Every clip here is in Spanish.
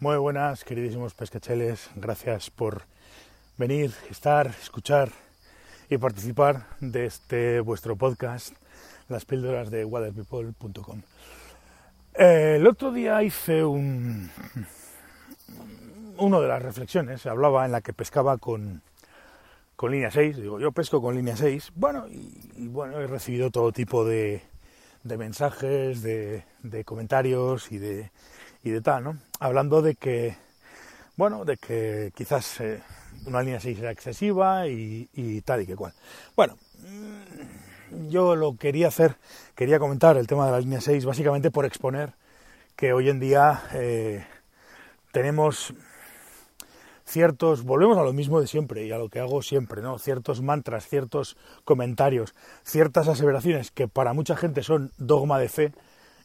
Muy buenas, queridísimos pescacheles. Gracias por venir, estar, escuchar y participar de este vuestro podcast, las píldoras de waterpeople.com. El otro día hice un, uno de las reflexiones, hablaba en la que pescaba con, con línea 6, digo, yo pesco con línea 6, bueno, y, bueno, he recibido todo tipo de, de mensajes, de, de comentarios y de, y de tal, ¿no? Hablando de que, bueno, de que quizás eh, una línea 6 era excesiva y, tal y que cual. Bueno, mm, yo lo quería hacer, quería comentar el tema de la línea 6 básicamente por exponer que hoy en día eh, tenemos ciertos, volvemos a lo mismo de siempre y a lo que hago siempre, ¿no? Ciertos mantras, ciertos comentarios, ciertas aseveraciones que para mucha gente son dogma de fe,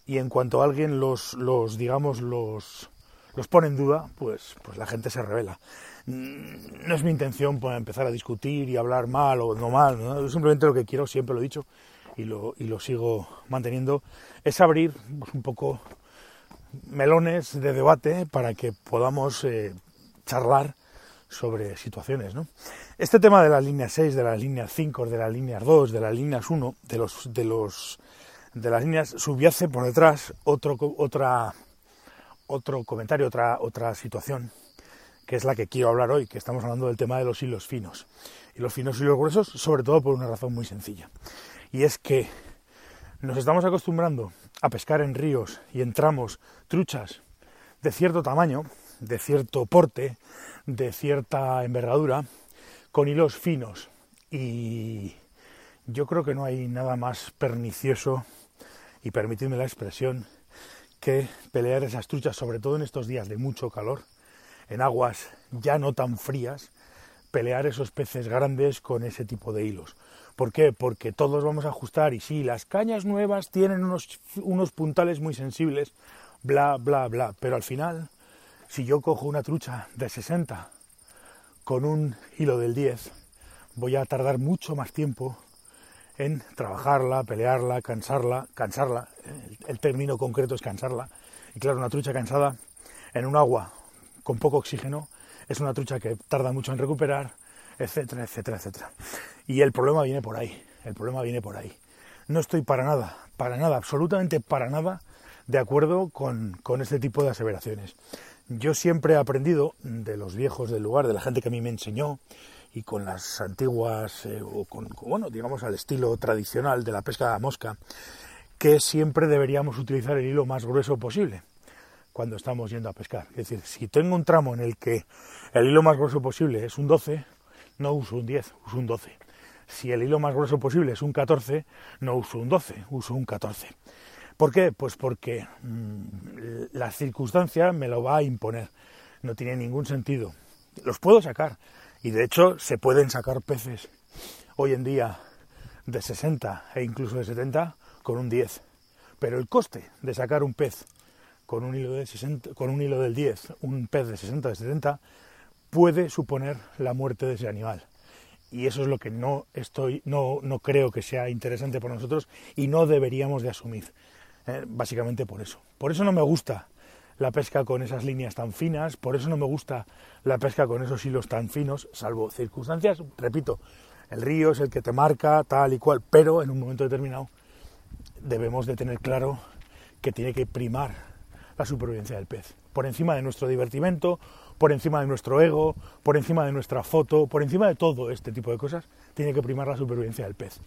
y en cuanto alguien los, los digamos, los, los pone en duda, pues, pues la gente se revela. Mm, no es mi intención pues, empezar a discutir y hablar mal o no mal, ¿no? simplemente lo que quiero, siempre lo he dicho y lo, y lo sigo manteniendo, es abrir pues, un poco melones de debate para que podamos eh, charlar sobre situaciones. ¿no? Este tema de la línea 6, de las líneas 5, de las líneas 2, de las líneas 1, de los, de los de las líneas subyace por detrás otro, otra, otro comentario, otra, otra situación, que es la que quiero hablar hoy, que estamos hablando del tema de los hilos finos. Y los finos y los gruesos, sobre todo por una razón muy sencilla. Y es que nos estamos acostumbrando a pescar en ríos y en tramos truchas de cierto tamaño, de cierto porte, de cierta envergadura, con hilos finos. Y yo creo que no hay nada más pernicioso y permitidme la expresión, que pelear esas truchas, sobre todo en estos días de mucho calor, en aguas ya no tan frías, pelear esos peces grandes con ese tipo de hilos. ¿Por qué? Porque todos vamos a ajustar y sí, las cañas nuevas tienen unos, unos puntales muy sensibles, bla, bla, bla, pero al final, si yo cojo una trucha de 60 con un hilo del 10, voy a tardar mucho más tiempo en trabajarla, pelearla, cansarla, cansarla, el, término concreto es cansarla, y claro, una trucha cansada en un agua con poco oxígeno es una trucha que tarda mucho en recuperar, etcétera, etcétera, etcétera. Y el problema viene por ahí, el problema viene por ahí. No estoy para nada, para nada, absolutamente para nada de acuerdo con, con este tipo de aseveraciones. Yo siempre he aprendido de los viejos del lugar, de la gente que a mí me enseñó, y con las antiguas, eh, o con, bueno, digamos al estilo tradicional de la pesca de mosca, que siempre deberíamos utilizar el hilo más grueso posible cuando estamos yendo a pescar. Es decir, si tengo un tramo en el que el hilo más grueso posible es un 12, no uso un 10, uso un 12. Si el hilo más grueso posible es un 14, no uso un 12, uso un 14. ¿Por qué? Pues porque mm, la circunstancia me lo va a imponer. No tiene ningún sentido. Los puedo sacar, y de hecho se pueden sacar peces hoy en día de 60 e incluso de 70 con un 10. Pero el coste de sacar un pez con un hilo, de 60, con un hilo del 10, un pez de 60 de 70, puede suponer la muerte de ese animal. Y eso es lo que no estoy, no, no creo que sea interesante para nosotros y no deberíamos de asumir. Eh, básicamente por eso. Por eso no me gusta la pesca con esas líneas tan finas, por eso no me gusta la pesca con esos hilos tan finos, salvo circunstancias, repito, el río es el que te marca tal y cual, pero en un momento determinado debemos de tener claro que tiene que primar la supervivencia del pez, por encima de nuestro divertimento, por encima de nuestro ego, por encima de nuestra foto, por encima de todo este tipo de cosas, tiene que primar la supervivencia del pez.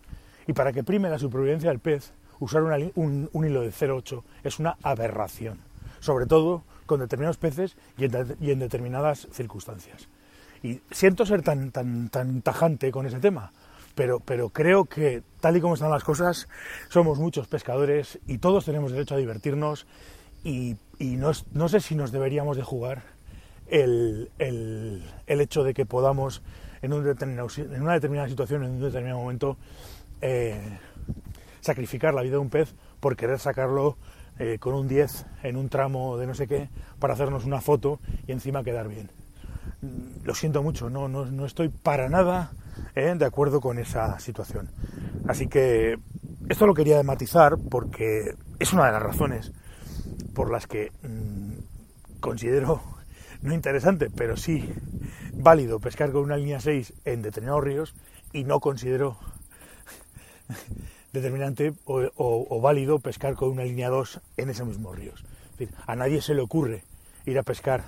Y para que prime la supervivencia del pez, usar un, un hilo de 0,8 es una aberración sobre todo con determinados peces y en, determinadas circunstancias. Y siento ser tan, tan, tan tajante con ese tema, pero, pero creo que tal y como están las cosas, somos muchos pescadores y todos tenemos derecho a divertirnos y, no, sé si nos deberíamos de jugar el, hecho de que podamos en, un en una determinada situación, en un determinado momento, eh, sacrificar la vida de un pez por querer sacarlo eh, con un 10 en un tramo de no sé qué para hacernos una foto y encima quedar bien. Mm, lo siento mucho, no, no, estoy para nada eh, de acuerdo con esa situación. Así que esto lo quería matizar porque es una de las razones por las que mm, considero no interesante, pero sí válido pescar con una línea 6 en determinados ríos y no considero determinante o, válido pescar con una línea 2 en esos mismos ríos. a nadie se le ocurre ir a pescar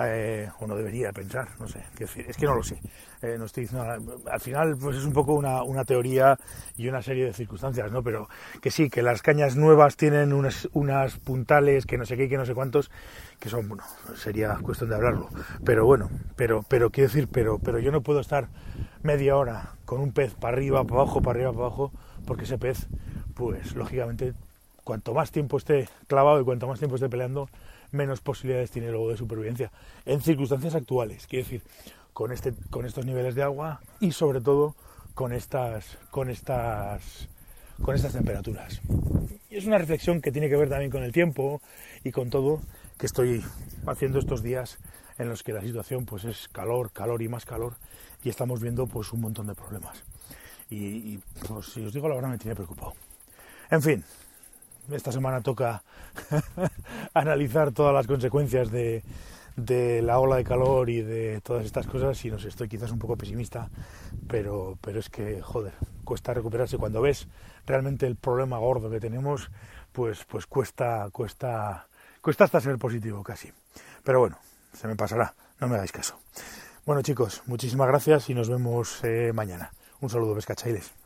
eh, o no debería pensar, no sé, es que no lo sé. Eh, no estoy al final pues es un poco una, una, teoría y una serie de circunstancias, ¿no? Pero que sí, que las cañas nuevas tienen unas, unas puntales que no sé qué, que no sé cuántos, que son, bueno, sería cuestión de hablarlo. Pero bueno, pero, pero quiero decir, pero, pero yo no puedo estar media hora con un pez para arriba, para abajo, para arriba, para abajo, porque ese pez, pues lógicamente, cuanto más tiempo esté clavado y cuanto más tiempo esté peleando, menos posibilidades tiene luego de supervivencia en circunstancias actuales. Quiero decir, con, este, con estos niveles de agua y sobre todo con estas, con estas, con estas temperaturas. Y es una reflexión que tiene que ver también con el tiempo y con todo que estoy haciendo estos días en los que la situación pues es calor, calor y más calor y estamos viendo pues un montón de problemas. Y, pues si os digo la verdad me tiene preocupado. En fin, esta semana toca analizar todas las consecuencias de, la ola de calor y de todas estas cosas y no sé, estoy quizás un poco pesimista, pero, pero es que, joder, cuesta recuperarse. Cuando ves realmente el problema gordo que tenemos, pues, pues cuesta, cuesta, cuesta hasta ser positivo casi. Pero bueno, se me pasará, no me hagáis caso. Bueno chicos, muchísimas gracias y nos vemos eh, mañana. Un saludo, pescachailes.